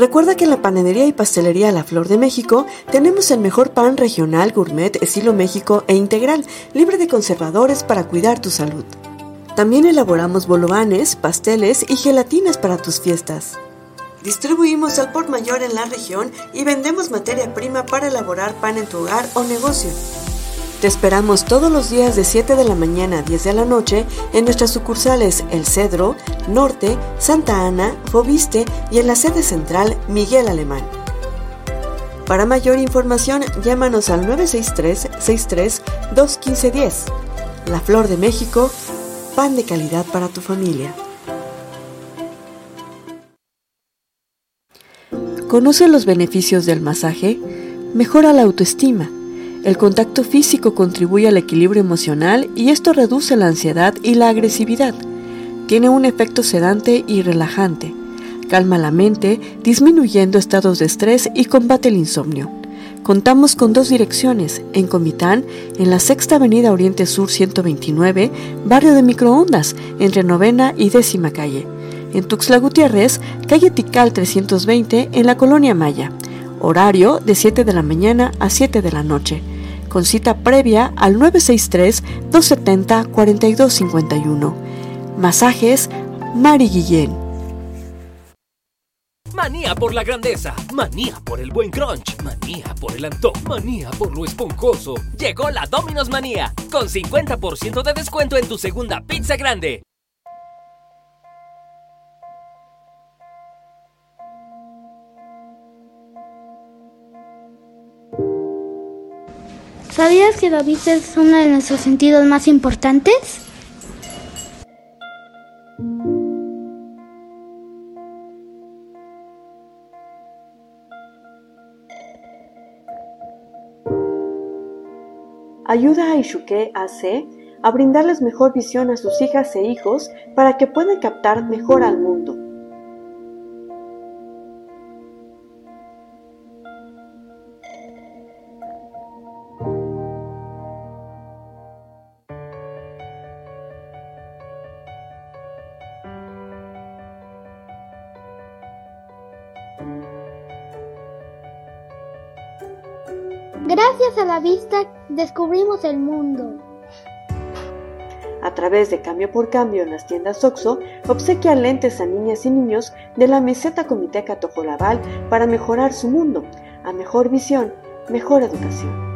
Recuerda que en la panadería y pastelería La Flor de México tenemos el mejor pan regional, gourmet, estilo México e integral, libre de conservadores para cuidar tu salud. También elaboramos bolovanes, pasteles y gelatinas para tus fiestas. Distribuimos al por mayor en la región y vendemos materia prima para elaborar pan en tu hogar o negocio. Te esperamos todos los días de 7 de la mañana a 10 de la noche en nuestras sucursales El Cedro, Norte, Santa Ana, Fobiste y en la sede central Miguel Alemán. Para mayor información, llámanos al 963-63-21510. La Flor de México, pan de calidad para tu familia. ¿Conoce los beneficios del masaje? Mejora la autoestima el contacto físico contribuye al equilibrio emocional y esto reduce la ansiedad y la agresividad. Tiene un efecto sedante y relajante. Calma la mente, disminuyendo estados de estrés y combate el insomnio. Contamos con dos direcciones, en Comitán, en la Sexta Avenida Oriente Sur 129, barrio de Microondas, entre Novena y Décima Calle. En Tuxtla Gutiérrez, calle Tical 320, en la Colonia Maya. Horario de 7 de la mañana a 7 de la noche con cita previa al 963-270-4251. Masajes Mari Guillén. Manía por la grandeza, manía por el buen crunch, manía por el antojo, manía por lo esponjoso. Llegó la Domino's Manía, con 50% de descuento en tu segunda pizza grande. ¿Sabías que la vista es uno de nuestros sentidos más importantes? Ayuda a Ishuke AC a brindarles mejor visión a sus hijas e hijos para que puedan captar mejor al mundo. A la vista descubrimos el mundo. A través de Cambio por Cambio en las tiendas OXO, obsequia lentes a niñas y niños de la meseta Comiteca Tojolabal para mejorar su mundo. A mejor visión, mejor educación.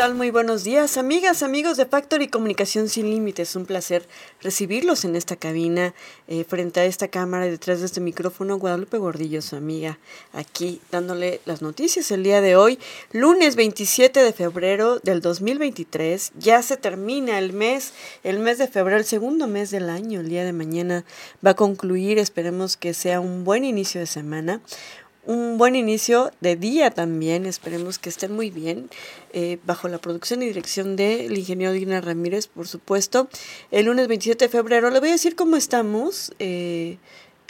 Tal? Muy buenos días, amigas, amigos de Factory Comunicación Sin Límites. Un placer recibirlos en esta cabina, eh, frente a esta cámara y detrás de este micrófono. Guadalupe Gordillo, su amiga, aquí dándole las noticias el día de hoy, lunes 27 de febrero del 2023. Ya se termina el mes, el mes de febrero, el segundo mes del año. El día de mañana va a concluir. Esperemos que sea un buen inicio de semana un buen inicio de día también. Esperemos que estén muy bien. Eh, bajo la producción y dirección del ingeniero Dina Ramírez, por supuesto. El lunes 27 de febrero, le voy a decir cómo estamos. Eh,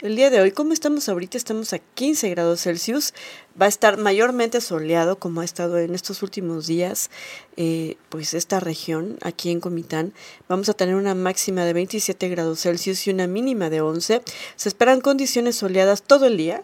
el día de hoy. ¿Cómo estamos ahorita? Estamos a 15 grados Celsius. Va a estar mayormente soleado como ha estado en estos últimos días. Eh, pues esta región, aquí en Comitán, vamos a tener una máxima de 27 grados Celsius y una mínima de 11. Se esperan condiciones soleadas todo el día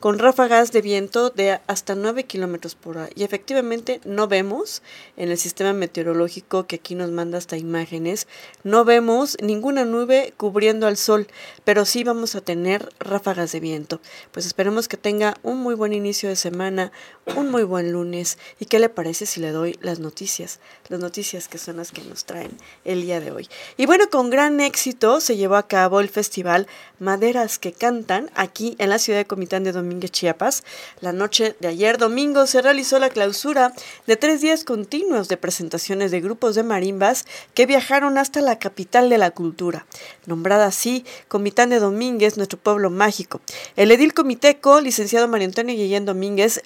con ráfagas de viento de hasta 9 kilómetros por hora. Y efectivamente no vemos en el sistema meteorológico que aquí nos manda hasta imágenes, no vemos ninguna nube cubriendo al sol, pero sí vamos a tener ráfagas de viento. Pues esperemos que tenga un muy buen inicio de semana, un muy buen lunes. ¿Y qué le parece si le doy las noticias? Las noticias que son las que nos traen el día de hoy. Y bueno, con gran éxito se llevó a cabo el festival Maderas que Cantan aquí en la ciudad de Comitán de Domínguez, Chiapas. La noche de ayer domingo se realizó la clausura de tres días continuos de presentaciones de grupos de marimbas que viajaron hasta la capital de la cultura, nombrada así Comitán de Domínguez, nuestro pueblo mágico. El edil comiteco, licenciado María Antonio Guillén Domínguez,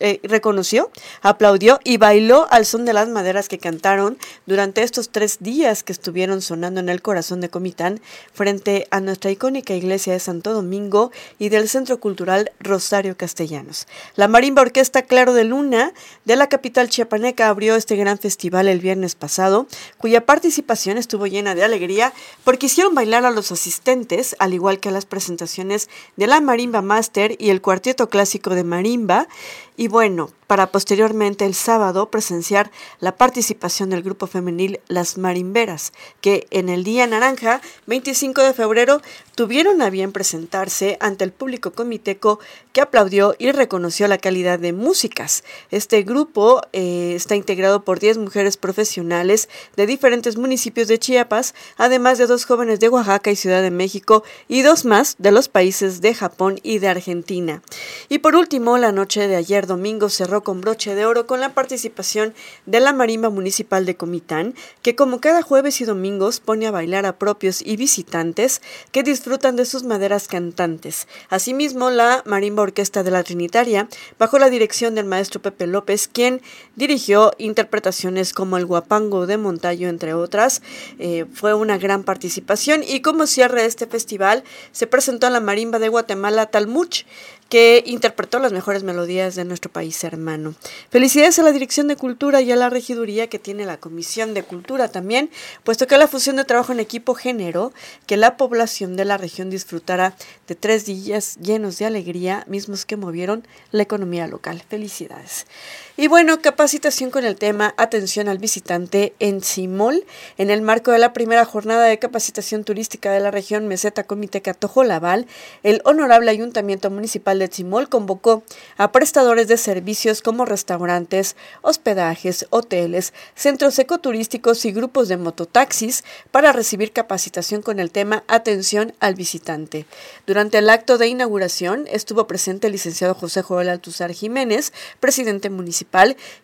eh, reconoció, aplaudió y bailó al son de las maderas que cantaron durante estos tres días que estuvieron sonando en el corazón de Comitán frente a nuestra icónica iglesia de Santo Domingo y del Centro Cultural Rosario Castellanos. La Marimba Orquesta Claro de Luna de la capital chiapaneca abrió este gran festival el viernes pasado, cuya participación estuvo llena de alegría porque hicieron bailar a los asistentes, al igual que a las presentaciones de la Marimba Master y el Cuarteto Clásico de Marimba, y bueno, para posteriormente el sábado presenciar la participación del grupo femenil Las Marimberas, que en el día naranja, 25 de febrero, tuvieron a bien presentarse ante el público comiteco que aplaudió y reconoció la calidad de músicas. Este grupo eh, está integrado por 10 mujeres profesionales de diferentes municipios de Chiapas, además de dos jóvenes de Oaxaca y Ciudad de México y dos más de los países de Japón y de Argentina. Y por último, la noche de ayer domingo cerró con broche de oro con la participación de la Marimba Municipal de Comitán, que como cada jueves y domingos pone a bailar a propios y visitantes que disfrutan de sus maderas cantantes. Asimismo, la Marimba Orquesta de la Trinitaria, bajo la dirección del maestro Pepe López, quien dirigió interpretaciones como el Guapango de Montayo, entre otras, eh, fue una gran participación y como cierre de este festival se presentó la Marimba de Guatemala Talmuch, que interpretó las mejores melodías de nuestro país hermano. Felicidades a la Dirección de Cultura y a la regiduría que tiene la Comisión de Cultura también, puesto que la fusión de trabajo en equipo generó que la población de la región disfrutara de tres días llenos de alegría, mismos que movieron la economía local. Felicidades. Y bueno, capacitación con el tema Atención al visitante en Simol, en el marco de la primera jornada de capacitación turística de la región Meseta Comité Catojo Laval, el Honorable Ayuntamiento Municipal de Simol convocó a prestadores de servicios como restaurantes, hospedajes, hoteles, centros ecoturísticos y grupos de mototaxis para recibir capacitación con el tema Atención al visitante. Durante el acto de inauguración estuvo presente el licenciado José Joel Altuzar Jiménez, presidente municipal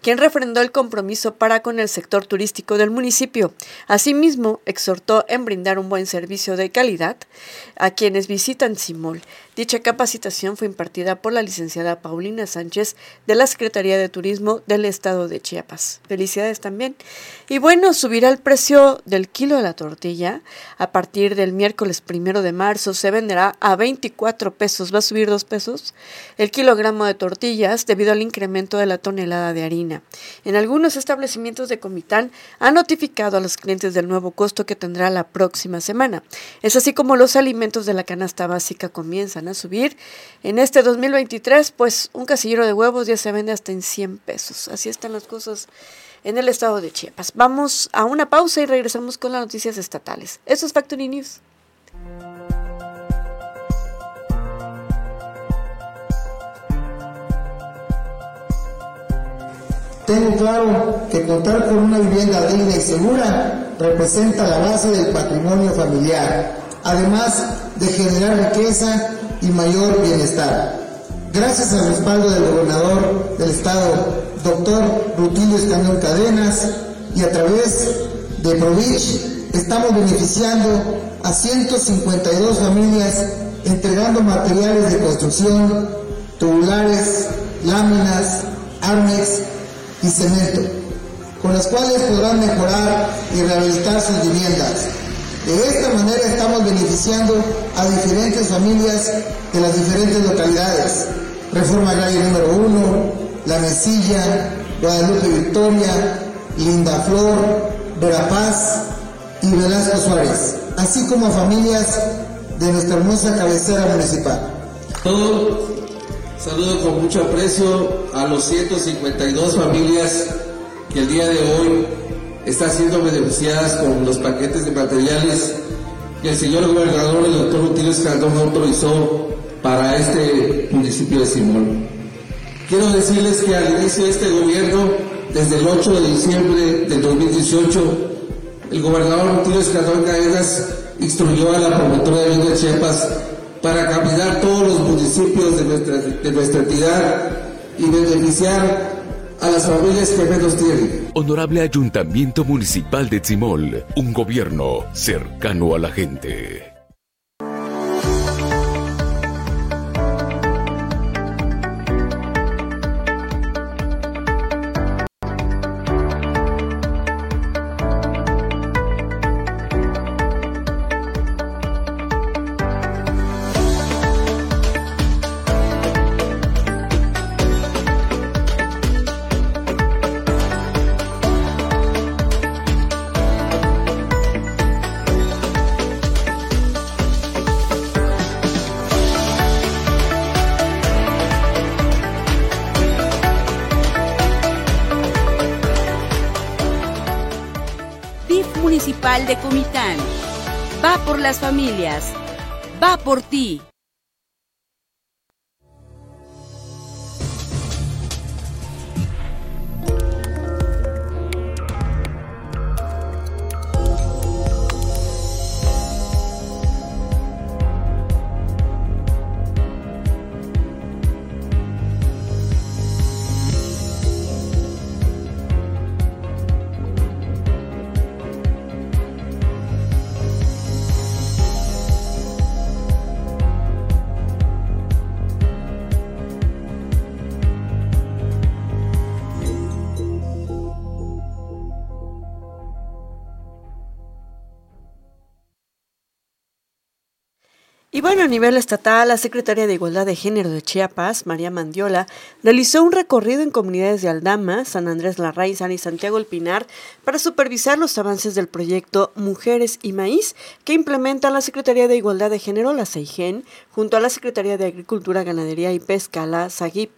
quien refrendó el compromiso para con el sector turístico del municipio. Asimismo, exhortó en brindar un buen servicio de calidad a quienes visitan Simol. Dicha capacitación fue impartida por la licenciada Paulina Sánchez de la Secretaría de Turismo del Estado de Chiapas. Felicidades también. Y bueno, subirá el precio del kilo de la tortilla. A partir del miércoles primero de marzo se venderá a 24 pesos. Va a subir 2 pesos el kilogramo de tortillas debido al incremento de la tonelada de harina. En algunos establecimientos de Comitán han notificado a los clientes del nuevo costo que tendrá la próxima semana. Es así como los alimentos de la canasta básica comienzan a subir. En este 2023, pues un casillero de huevos ya se vende hasta en 100 pesos. Así están las cosas en el estado de Chiapas. Vamos a una pausa y regresamos con las noticias estatales. Esto es Factory News. Tengo claro que contar con una vivienda digna y segura representa la base del patrimonio familiar, además de generar riqueza y mayor bienestar. Gracias al respaldo del gobernador del estado, doctor Rutilio Escañón Cadenas, y a través de Provich, estamos beneficiando a 152 familias entregando materiales de construcción, tubulares, láminas, armex y cemento, con las cuales podrán mejorar y rehabilitar sus viviendas De esta manera estamos beneficiando a diferentes familias de las diferentes localidades. Reforma Agraria número 1, La Mesilla, Guadalupe Victoria, Linda Flor, Verapaz y Velasco Suárez, así como a familias de nuestra hermosa cabecera municipal. Todo saludo con mucho aprecio a los 152 familias que el día de hoy están siendo beneficiadas con los paquetes de materiales que el señor gobernador, el doctor Rutilio Escandón, autorizó para este municipio de Simón. Quiero decirles que al inicio de este gobierno, desde el 8 de diciembre del 2018, el gobernador Rutilio Escandón Caedas instruyó a la promotora de de Chiapas para caminar todos los municipios de nuestra, de nuestra entidad y beneficiar a las familias que menos tienen. Honorable Ayuntamiento Municipal de Tzimol, un gobierno cercano a la gente. Las familias. Va por ti. Bueno, a nivel estatal, la Secretaría de Igualdad de Género de Chiapas, María Mandiola, realizó un recorrido en comunidades de Aldama, San Andrés Larraizan y Santiago El Pinar para supervisar los avances del proyecto Mujeres y Maíz que implementa la Secretaría de Igualdad de Género, la CEIGEN, junto a la Secretaría de Agricultura, Ganadería y Pesca, la SAGIP,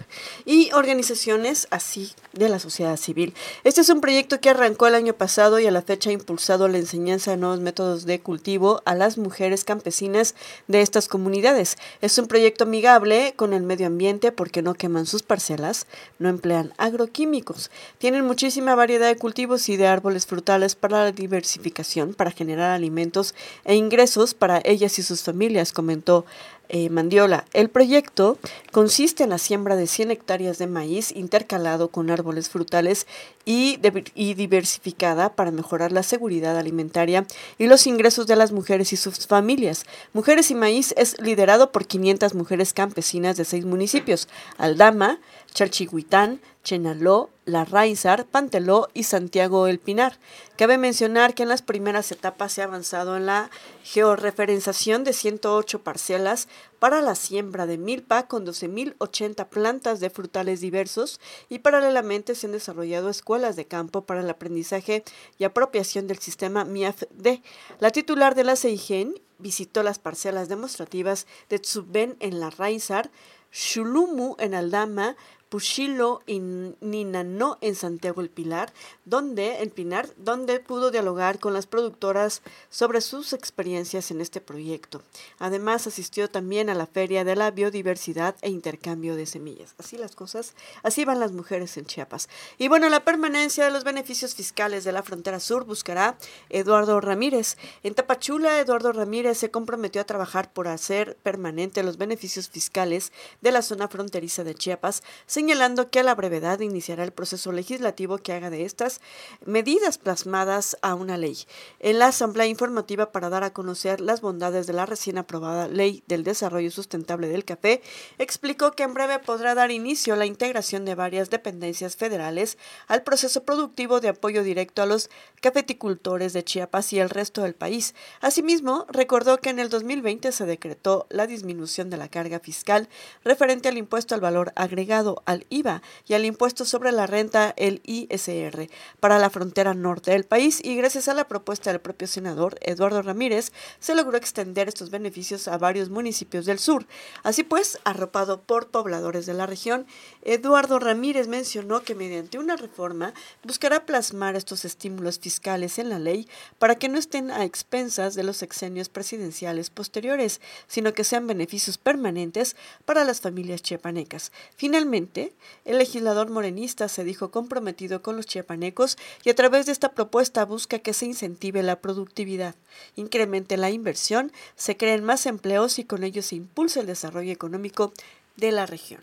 y organizaciones así de la sociedad civil. Este es un proyecto que arrancó el año pasado y a la fecha ha impulsado la enseñanza de nuevos métodos de cultivo a las mujeres campesinas de estas comunidades. Es un proyecto amigable con el medio ambiente porque no queman sus parcelas, no emplean agroquímicos, tienen muchísima variedad de cultivos y de árboles frutales para la diversificación, para generar alimentos e ingresos para ellas y sus familias, comentó eh, Mandiola. El proyecto consiste en la siembra de 100 hectáreas de maíz intercalado con árboles frutales y, diversificada para mejorar la seguridad alimentaria y los ingresos de las mujeres y sus familias. Mujeres y Maíz es liderado por 500 mujeres campesinas de seis municipios, Aldama, Chalchihuitán, Chenaló, La Raizar, Panteló y Santiago El Pinar. Cabe mencionar que en las primeras etapas se ha avanzado en la georreferenciación de 108 parcelas para la siembra de milpa con 12.080 plantas de frutales diversos y paralelamente se han desarrollado escuelas de campo para el aprendizaje y apropiación del sistema MIAF-D. La titular de la CEIGEN visitó las parcelas demostrativas de Tsuben en la Raizar, Shulumu en Aldama, Pushilo y Ninanó en Santiago el Pilar, donde el Pinar, donde pudo dialogar con las productoras sobre sus experiencias en este proyecto. Además, asistió también a la Feria de la Biodiversidad e Intercambio de Semillas. Así las cosas, así van las mujeres en Chiapas. Y bueno, la permanencia de los beneficios fiscales de la frontera sur buscará Eduardo Ramírez. En Tapachula, Eduardo Ramírez se comprometió a trabajar por hacer permanente los beneficios fiscales de la zona fronteriza de Chiapas, señalando que a la brevedad iniciará el proceso legislativo que haga de estas medidas plasmadas a una ley. En la Asamblea Informativa para dar a conocer las bondades de la recién aprobada Ley del Desarrollo Sustentable del Café, explicó que en breve podrá dar inicio la integración de varias dependencias federales al proceso productivo de apoyo directo a los cafeticultores de Chiapas y el resto del país. Asimismo, recordó que en el 2020 se decretó la disminución de la carga fiscal referente al impuesto al valor agregado, al IVA y al impuesto sobre la renta, el ISR, para la frontera norte del país y gracias a la propuesta del propio senador Eduardo Ramírez se logró extender estos beneficios a varios municipios del sur. Así pues, arropado por pobladores de la región, Eduardo Ramírez mencionó que mediante una reforma buscará plasmar estos estímulos fiscales en la ley para que no estén a expensas de los sexenios presidenciales posteriores, sino que sean beneficios permanentes para las familias chiapanecas. Finalmente, el legislador morenista se dijo comprometido con los chiapanecos y a través de esta propuesta busca que se incentive la productividad, incremente la inversión, se creen más empleos y con ello se impulsa el desarrollo económico de la región.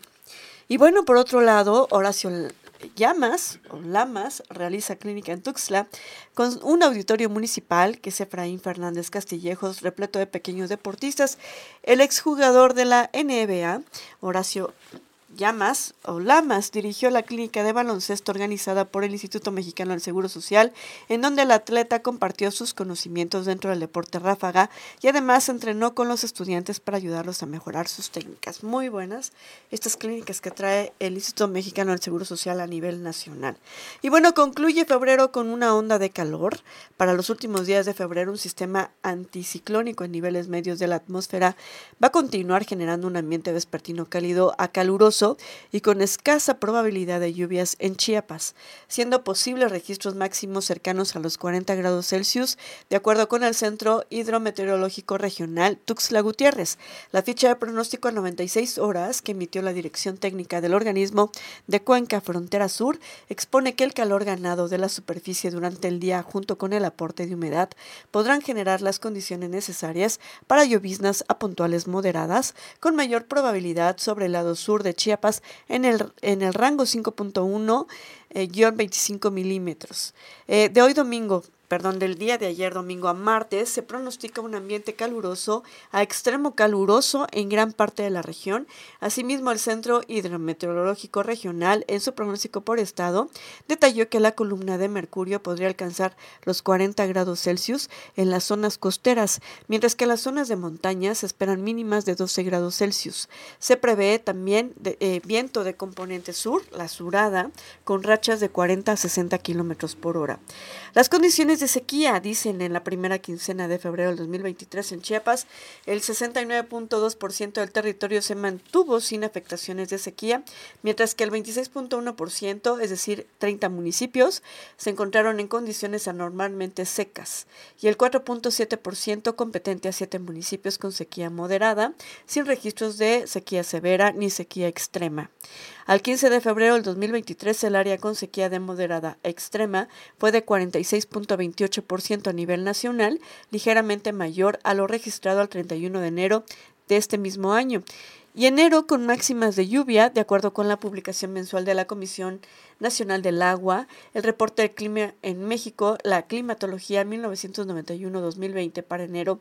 Y bueno, por otro lado, Horacio Llamas o Lamas realiza clínica en Tuxtla con un auditorio municipal que es Efraín Fernández Castillejos, repleto de pequeños deportistas. El exjugador de la NBA, Horacio Llamas o Lamas dirigió la clínica de baloncesto organizada por el Instituto Mexicano del Seguro Social, en donde el atleta compartió sus conocimientos dentro del deporte ráfaga y además entrenó con los estudiantes para ayudarlos a mejorar sus técnicas. Muy buenas estas clínicas que trae el Instituto Mexicano del Seguro Social a nivel nacional. Y bueno, concluye febrero con una onda de calor. Para los últimos días de febrero, un sistema anticiclónico en niveles medios de la atmósfera va a continuar generando un ambiente vespertino cálido a caluroso y con escasa probabilidad de lluvias en Chiapas, siendo posibles registros máximos cercanos a los 40 grados Celsius, de acuerdo con el Centro Hidrometeorológico Regional Tuxtla Gutiérrez. La ficha de pronóstico a 96 horas que emitió la Dirección Técnica del Organismo de Cuenca Frontera Sur expone que el calor ganado de la superficie durante el día junto con el aporte de humedad podrán generar las condiciones necesarias para lloviznas a puntuales moderadas con mayor probabilidad sobre el lado sur de Chiapas en el, en el rango 5.1 25 eh, milímetros. Eh, de hoy domingo perdón, del día de ayer domingo a martes, se pronostica un ambiente caluroso a extremo caluroso en gran parte de la región. Asimismo, el Centro Hidrometeorológico Regional, en su pronóstico por estado, detalló que la columna de mercurio podría alcanzar los 40 grados Celsius en las zonas costeras, mientras que las zonas de montaña se esperan mínimas de 12 grados Celsius. Se prevé también eh, viento de componente sur, la surada, con rachas de 40 a 60 kilómetros por hora. Las condiciones de sequía, dicen en la primera quincena de febrero del 2023 en Chiapas, el 69.2% del territorio se mantuvo sin afectaciones de sequía, mientras que el 26.1%, es decir, 30 municipios, se encontraron en condiciones anormalmente secas y el 4.7% competente a 7 municipios con sequía moderada, sin registros de sequía severa ni sequía extrema. Al 15 de febrero del 2023, el área con sequía de moderada extrema fue de 46.28% a nivel nacional, ligeramente mayor a lo registrado al 31 de enero de este mismo año. Y enero con máximas de lluvia, de acuerdo con la publicación mensual de la Comisión Nacional del Agua, el reporte del clima en México, la climatología 1991-2020 para enero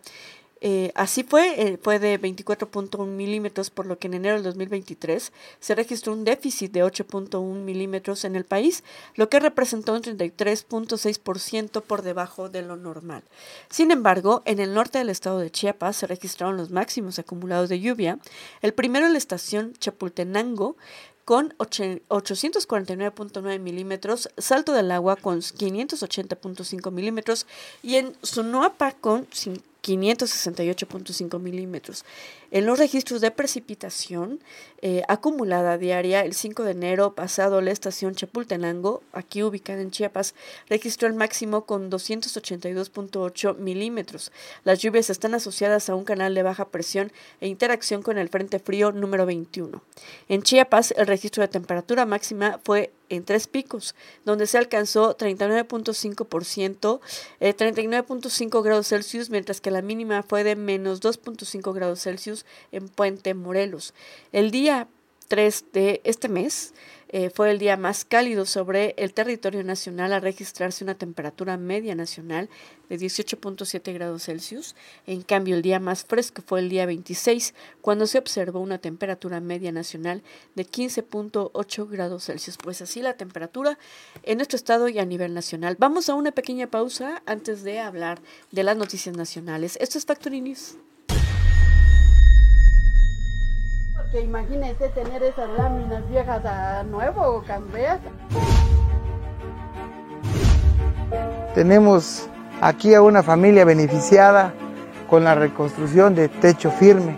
eh, así fue, eh, fue de 24.1 milímetros, por lo que en enero del 2023 se registró un déficit de 8.1 milímetros en el país, lo que representó un 33.6% por debajo de lo normal. Sin embargo, en el norte del estado de Chiapas se registraron los máximos acumulados de lluvia, el primero en la estación Chapultenango, con 849.9 milímetros, Salto del Agua con 580.5 milímetros y en Sunuapa con 568.5 milímetros. En los registros de precipitación eh, acumulada diaria, el 5 de enero pasado, la estación Chapultenango, aquí ubicada en Chiapas, registró el máximo con 282.8 milímetros. Las lluvias están asociadas a un canal de baja presión e interacción con el Frente Frío número 21. En Chiapas, el registro de temperatura máxima fue en tres picos, donde se alcanzó 39.5%, 39.5 eh, grados Celsius, mientras que la mínima fue de menos 2.5 grados Celsius en Puente Morelos. El día 3 de este mes eh, fue el día más cálido sobre el territorio nacional a registrarse una temperatura media nacional de 18.7 grados Celsius. En cambio, el día más fresco fue el día 26, cuando se observó una temperatura media nacional de 15.8 grados Celsius. Pues así la temperatura en nuestro estado y a nivel nacional. Vamos a una pequeña pausa antes de hablar de las noticias nacionales. Esto es Factory. Que imagínense tener esas láminas viejas a nuevo o cambiar. Tenemos aquí a una familia beneficiada con la reconstrucción de techo firme.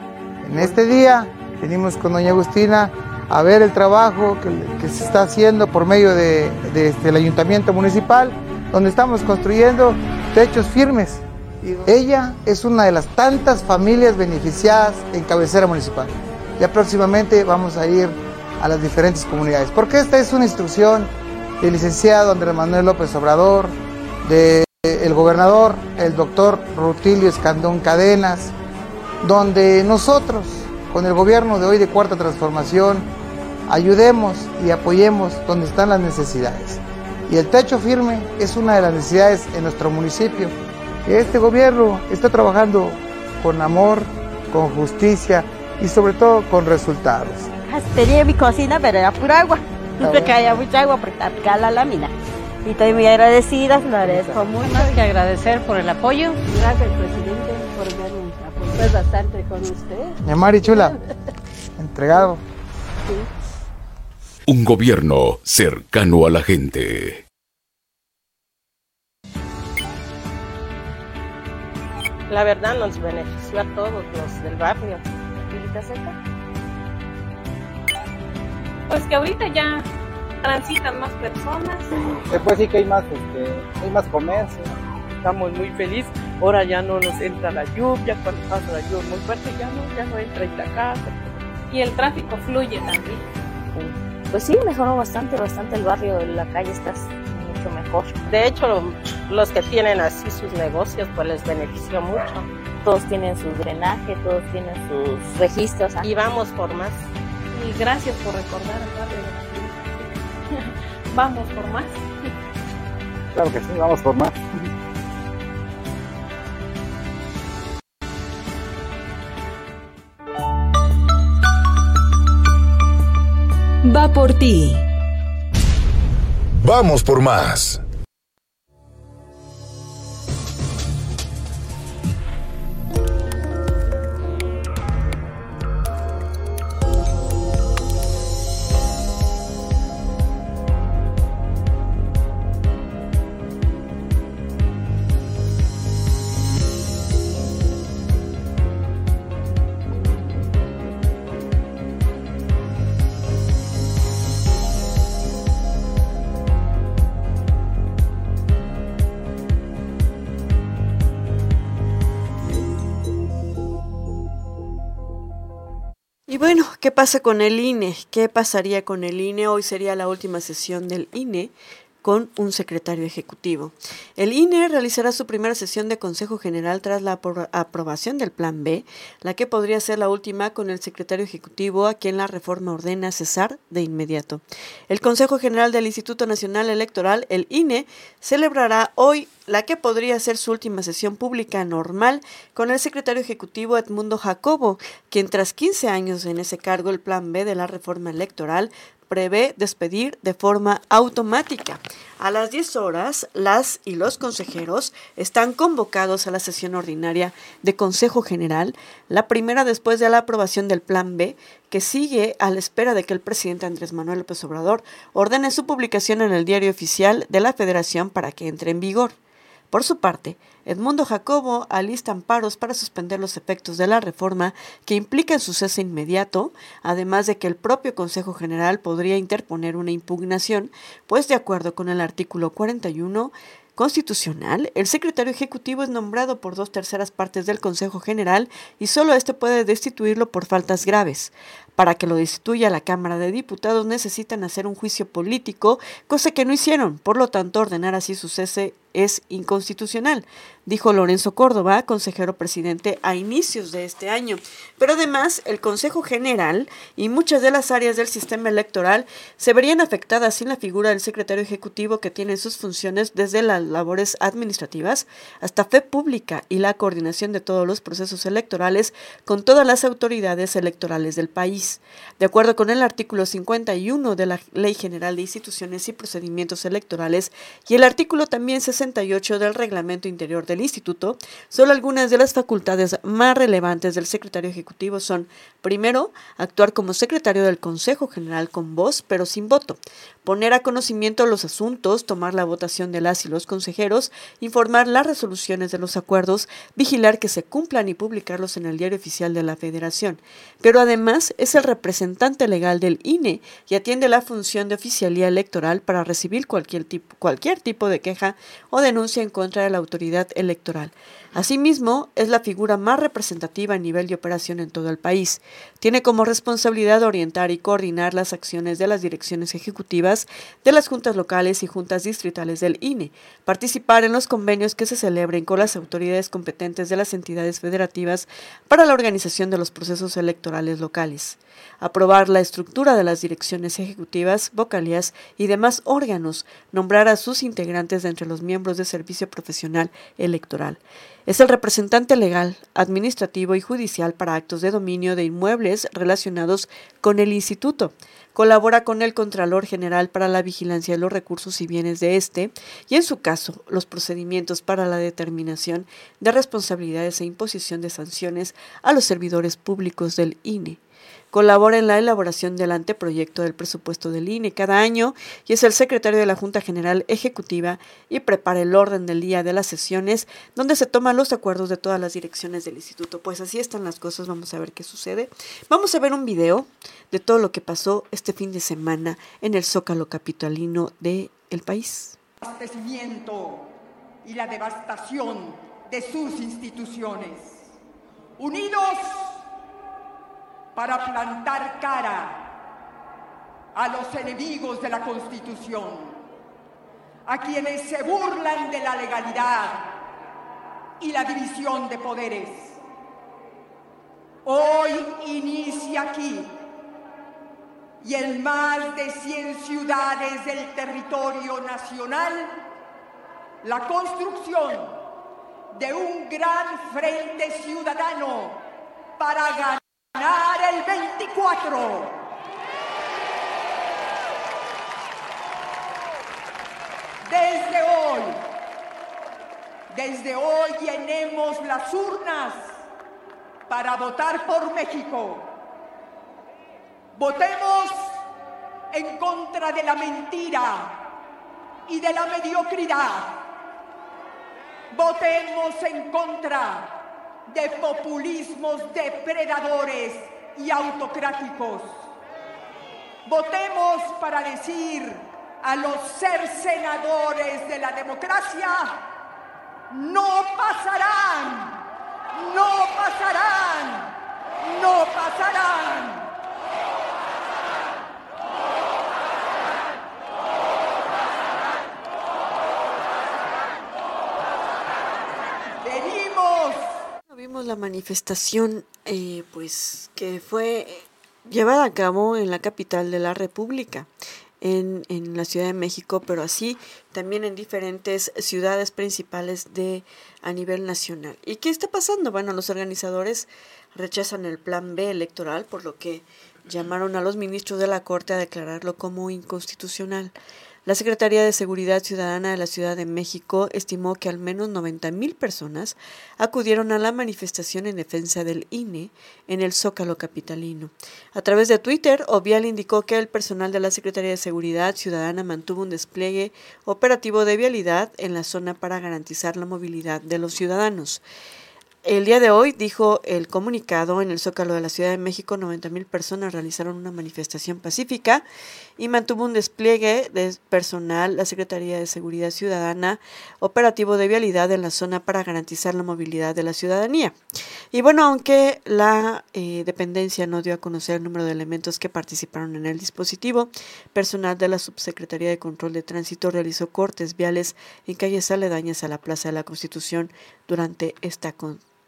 En este día venimos con doña Agustina a ver el trabajo que, se está haciendo por medio del de, este, ayuntamiento municipal, donde estamos construyendo techos firmes. Ella es una de las tantas familias beneficiadas en cabecera municipal. Ya próximamente vamos a ir a las diferentes comunidades, porque esta es una instrucción del licenciado Andrés Manuel López Obrador, del el gobernador, el doctor Rutilio Escandón Cadenas, donde nosotros, con el gobierno de hoy de Cuarta Transformación, ayudemos y apoyemos donde están las necesidades. Y el techo firme es una de las necesidades en nuestro municipio. Este gobierno está trabajando con amor, con justicia, y sobre todo con resultados. Tenía mi cocina, pero era pura agua. No se caía mucha agua porque aplicaba la lámina. Y estoy muy agradecida, lo agradezco mucho. Más que agradecer por el apoyo. Gracias, presidente, por vernos apoyar bastante con usted. Mi Mari Chula, entregado. Un gobierno cercano a la gente. La verdad nos benefició a todos los del barrio pues que ahorita ya transitan más personas. Eh, pues sí que hay más, este, hay más comercio. Estamos muy felices. Ahora ya no nos entra la lluvia, cuando pasa la lluvia muy fuerte ya no, ya no entra en la casa. Y el tráfico fluye también. Pues sí, mejoró bastante, bastante el barrio, la calle está mucho mejor. De hecho, los que tienen así sus negocios, pues les benefició mucho todos tienen su drenaje, todos tienen sus registros. Y vamos por más. Y gracias por recordar al barrio. vamos por más. Claro que sí, vamos por más. Va por ti. Vamos por más. ¿Qué pasa con el INE? ¿Qué pasaría con el INE? Hoy sería la última sesión del INE con un secretario ejecutivo. El INE realizará su primera sesión de Consejo General tras la aprobación del Plan B, la que podría ser la última con el secretario ejecutivo a quien la reforma ordena cesar de inmediato. El Consejo General del Instituto Nacional Electoral, el INE, celebrará hoy la que podría ser su última sesión pública normal con el secretario ejecutivo Edmundo Jacobo, quien tras 15 años en ese cargo el plan B de la reforma electoral prevé despedir de forma automática. A las 10 horas, las y los consejeros están convocados a la sesión ordinaria de Consejo General, la primera después de la aprobación del Plan B, que sigue a la espera de que el presidente Andrés Manuel López Obrador ordene su publicación en el diario oficial de la Federación para que entre en vigor. Por su parte, Edmundo Jacobo alista amparos para suspender los efectos de la reforma que implican su cese inmediato, además de que el propio Consejo General podría interponer una impugnación, pues de acuerdo con el artículo 41 constitucional, el secretario ejecutivo es nombrado por dos terceras partes del Consejo General y solo éste puede destituirlo por faltas graves. Para que lo destituya la Cámara de Diputados necesitan hacer un juicio político, cosa que no hicieron. Por lo tanto, ordenar así su cese es inconstitucional, dijo Lorenzo Córdoba, consejero presidente a inicios de este año. Pero además, el Consejo General y muchas de las áreas del sistema electoral se verían afectadas sin la figura del secretario ejecutivo que tiene sus funciones desde las labores administrativas hasta fe pública y la coordinación de todos los procesos electorales con todas las autoridades electorales del país. De acuerdo con el artículo 51 de la Ley General de Instituciones y Procedimientos Electorales y el artículo también 68 del Reglamento Interior del Instituto, solo algunas de las facultades más relevantes del secretario ejecutivo son, primero, actuar como secretario del Consejo General con voz pero sin voto, poner a conocimiento los asuntos, tomar la votación de las y los consejeros, informar las resoluciones de los acuerdos, vigilar que se cumplan y publicarlos en el diario oficial de la Federación. Pero además es el representante legal del INE y atiende la función de oficialía electoral para recibir cualquier tipo, cualquier tipo de queja o denuncia en contra de la autoridad electoral. Asimismo, es la figura más representativa a nivel de operación en todo el país. Tiene como responsabilidad orientar y coordinar las acciones de las direcciones ejecutivas de las juntas locales y juntas distritales del INE, participar en los convenios que se celebren con las autoridades competentes de las entidades federativas para la organización de los procesos electorales locales aprobar la estructura de las direcciones ejecutivas, vocalías y demás órganos, nombrar a sus integrantes de entre los miembros de servicio profesional electoral. Es el representante legal, administrativo y judicial para actos de dominio de inmuebles relacionados con el instituto. Colabora con el Contralor General para la vigilancia de los recursos y bienes de este y, en su caso, los procedimientos para la determinación de responsabilidades e imposición de sanciones a los servidores públicos del INE colabora en la elaboración del anteproyecto del presupuesto del INE cada año y es el secretario de la Junta General Ejecutiva y prepara el orden del día de las sesiones donde se toman los acuerdos de todas las direcciones del instituto. Pues así están las cosas, vamos a ver qué sucede. Vamos a ver un video de todo lo que pasó este fin de semana en el Zócalo Capitalino del el país. Y la devastación de sus instituciones. Unidos para plantar cara a los enemigos de la Constitución, a quienes se burlan de la legalidad y la división de poderes. Hoy inicia aquí y en más de 100 ciudades del territorio nacional la construcción de un gran frente ciudadano para ganar ganar el 24. Desde hoy, desde hoy llenemos las urnas para votar por México. Votemos en contra de la mentira y de la mediocridad. Votemos en contra de populismos depredadores y autocráticos. Votemos para decir a los cercenadores de la democracia, no pasarán, no pasarán, no pasarán. La manifestación eh, pues que fue llevada a cabo en la capital de la República, en, en, la Ciudad de México, pero así también en diferentes ciudades principales de a nivel nacional. ¿Y qué está pasando? Bueno, los organizadores rechazan el plan B electoral, por lo que llamaron a los ministros de la Corte a declararlo como inconstitucional. La Secretaría de Seguridad Ciudadana de la Ciudad de México estimó que al menos 90.000 personas acudieron a la manifestación en defensa del INE en el Zócalo capitalino. A través de Twitter, Ovial indicó que el personal de la Secretaría de Seguridad Ciudadana mantuvo un despliegue operativo de vialidad en la zona para garantizar la movilidad de los ciudadanos. El día de hoy, dijo el comunicado, en el Zócalo de la Ciudad de México, 90.000 personas realizaron una manifestación pacífica y mantuvo un despliegue de personal, la Secretaría de Seguridad Ciudadana, operativo de vialidad en la zona para garantizar la movilidad de la ciudadanía. Y bueno, aunque la eh, dependencia no dio a conocer el número de elementos que participaron en el dispositivo, personal de la Subsecretaría de Control de Tránsito realizó cortes viales en calles aledañas a la Plaza de la Constitución durante esta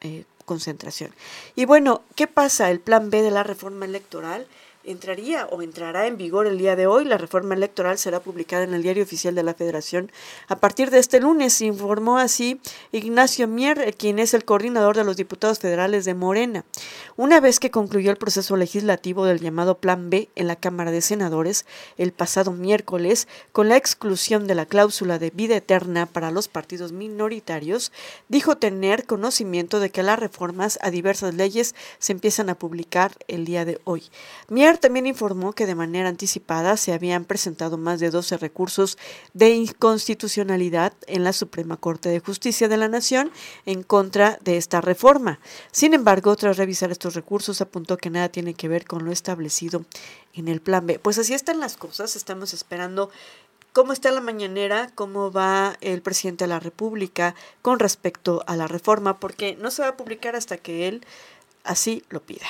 eh, concentración. Y bueno, ¿qué pasa? El plan B de la reforma electoral entraría o entrará en vigor el día de hoy. La reforma electoral será publicada en el Diario Oficial de la Federación a partir de este lunes, informó así Ignacio Mier, quien es el coordinador de los diputados federales de Morena. Una vez que concluyó el proceso legislativo del llamado Plan B en la Cámara de Senadores el pasado miércoles, con la exclusión de la cláusula de vida eterna para los partidos minoritarios, dijo tener conocimiento de que las reformas a diversas leyes se empiezan a publicar el día de hoy. Mier también informó que de manera anticipada se habían presentado más de 12 recursos de inconstitucionalidad en la Suprema Corte de Justicia de la Nación en contra de esta reforma. Sin embargo, tras revisar estos recursos, apuntó que nada tiene que ver con lo establecido en el Plan B. Pues así están las cosas, estamos esperando cómo está la mañanera, cómo va el presidente de la República con respecto a la reforma, porque no se va a publicar hasta que él así lo pida.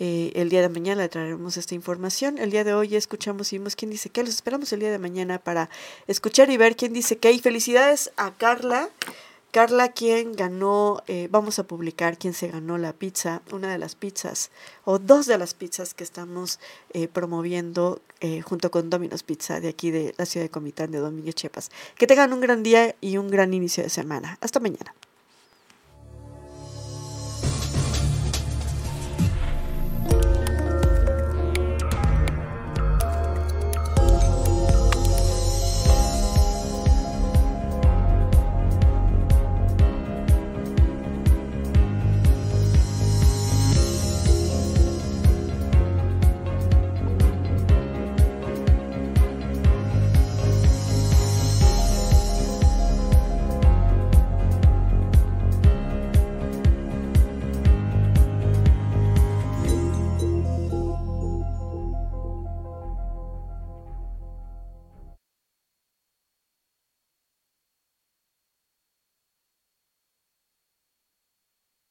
Eh, el día de mañana le traeremos esta información. El día de hoy escuchamos y vimos quién dice qué. Los esperamos el día de mañana para escuchar y ver quién dice qué. Y felicidades a Carla. Carla, quien ganó, eh, vamos a publicar quién se ganó la pizza, una de las pizzas, o dos de las pizzas que estamos eh, promoviendo junto con Domino's Pizza de aquí de la ciudad de Comitán de Domingo Chiapas. Que tengan un gran día y un gran inicio de semana. Hasta mañana.